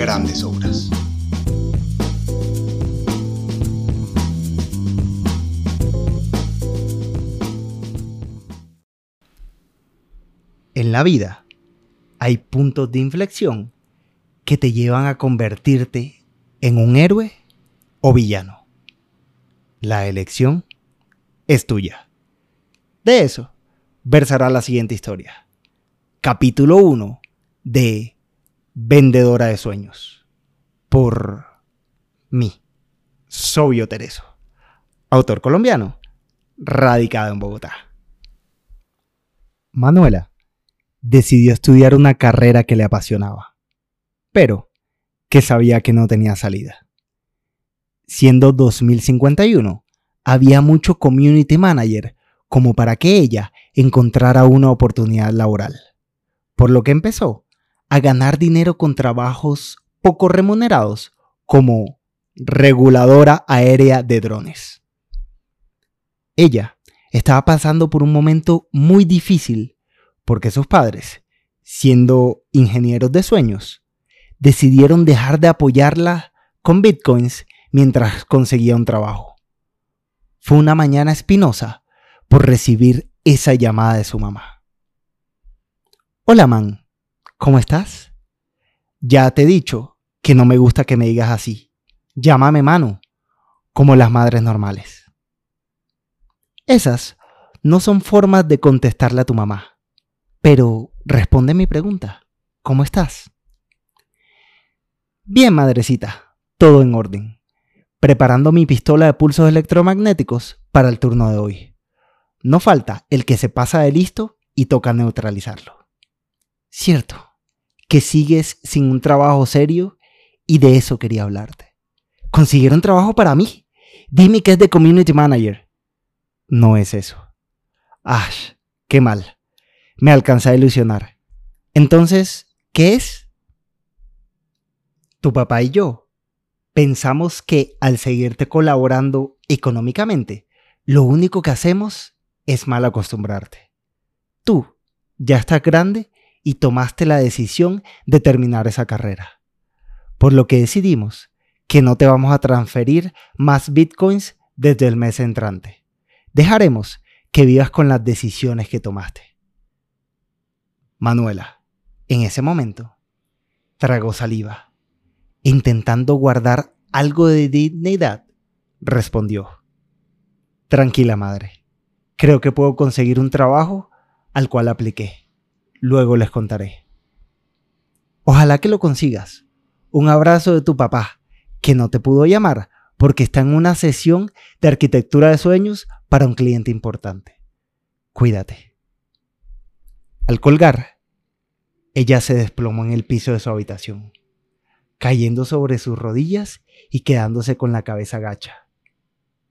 grandes obras. En la vida hay puntos de inflexión que te llevan a convertirte en un héroe o villano. La elección es tuya. De eso versará la siguiente historia. Capítulo 1 de Vendedora de Sueños. Por mí, Sobio Tereso. Autor colombiano, radicado en Bogotá. Manuela decidió estudiar una carrera que le apasionaba, pero que sabía que no tenía salida. Siendo 2051, había mucho community manager como para que ella encontrara una oportunidad laboral. Por lo que empezó a ganar dinero con trabajos poco remunerados como reguladora aérea de drones. Ella estaba pasando por un momento muy difícil porque sus padres, siendo ingenieros de sueños, decidieron dejar de apoyarla con bitcoins mientras conseguía un trabajo. Fue una mañana espinosa por recibir esa llamada de su mamá. Hola, man, ¿cómo estás? Ya te he dicho que no me gusta que me digas así. Llámame Manu, como las madres normales. Esas no son formas de contestarle a tu mamá. Pero responde mi pregunta. ¿Cómo estás? Bien, madrecita, todo en orden. Preparando mi pistola de pulsos electromagnéticos para el turno de hoy. No falta el que se pasa de listo y toca neutralizarlo. Cierto, que sigues sin un trabajo serio y de eso quería hablarte. ¿Consiguieron trabajo para mí? Dime que es de Community Manager. No es eso. Ash, qué mal. Me alcanza a ilusionar. Entonces, ¿qué es? Tu papá y yo pensamos que al seguirte colaborando económicamente, lo único que hacemos es mal acostumbrarte. Tú ya estás grande y tomaste la decisión de terminar esa carrera. Por lo que decidimos que no te vamos a transferir más bitcoins desde el mes entrante. Dejaremos que vivas con las decisiones que tomaste. Manuela, en ese momento, tragó saliva. Intentando guardar algo de dignidad, respondió. Tranquila, madre. Creo que puedo conseguir un trabajo al cual apliqué. Luego les contaré. Ojalá que lo consigas. Un abrazo de tu papá, que no te pudo llamar porque está en una sesión de arquitectura de sueños para un cliente importante. Cuídate. Al colgar, ella se desplomó en el piso de su habitación, cayendo sobre sus rodillas y quedándose con la cabeza gacha,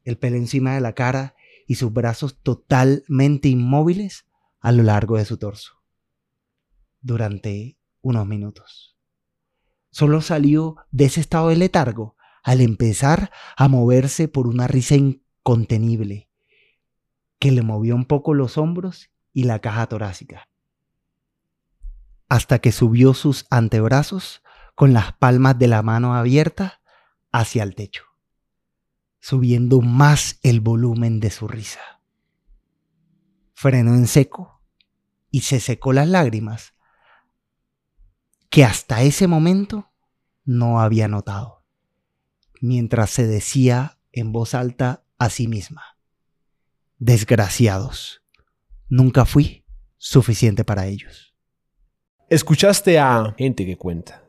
el pelo encima de la cara y sus brazos totalmente inmóviles a lo largo de su torso, durante unos minutos. Solo salió de ese estado de letargo al empezar a moverse por una risa incontenible que le movió un poco los hombros y la caja torácica hasta que subió sus antebrazos con las palmas de la mano abiertas hacia el techo, subiendo más el volumen de su risa. Frenó en seco y se secó las lágrimas que hasta ese momento no había notado, mientras se decía en voz alta a sí misma, desgraciados, nunca fui suficiente para ellos. Escuchaste a Gente que Cuenta.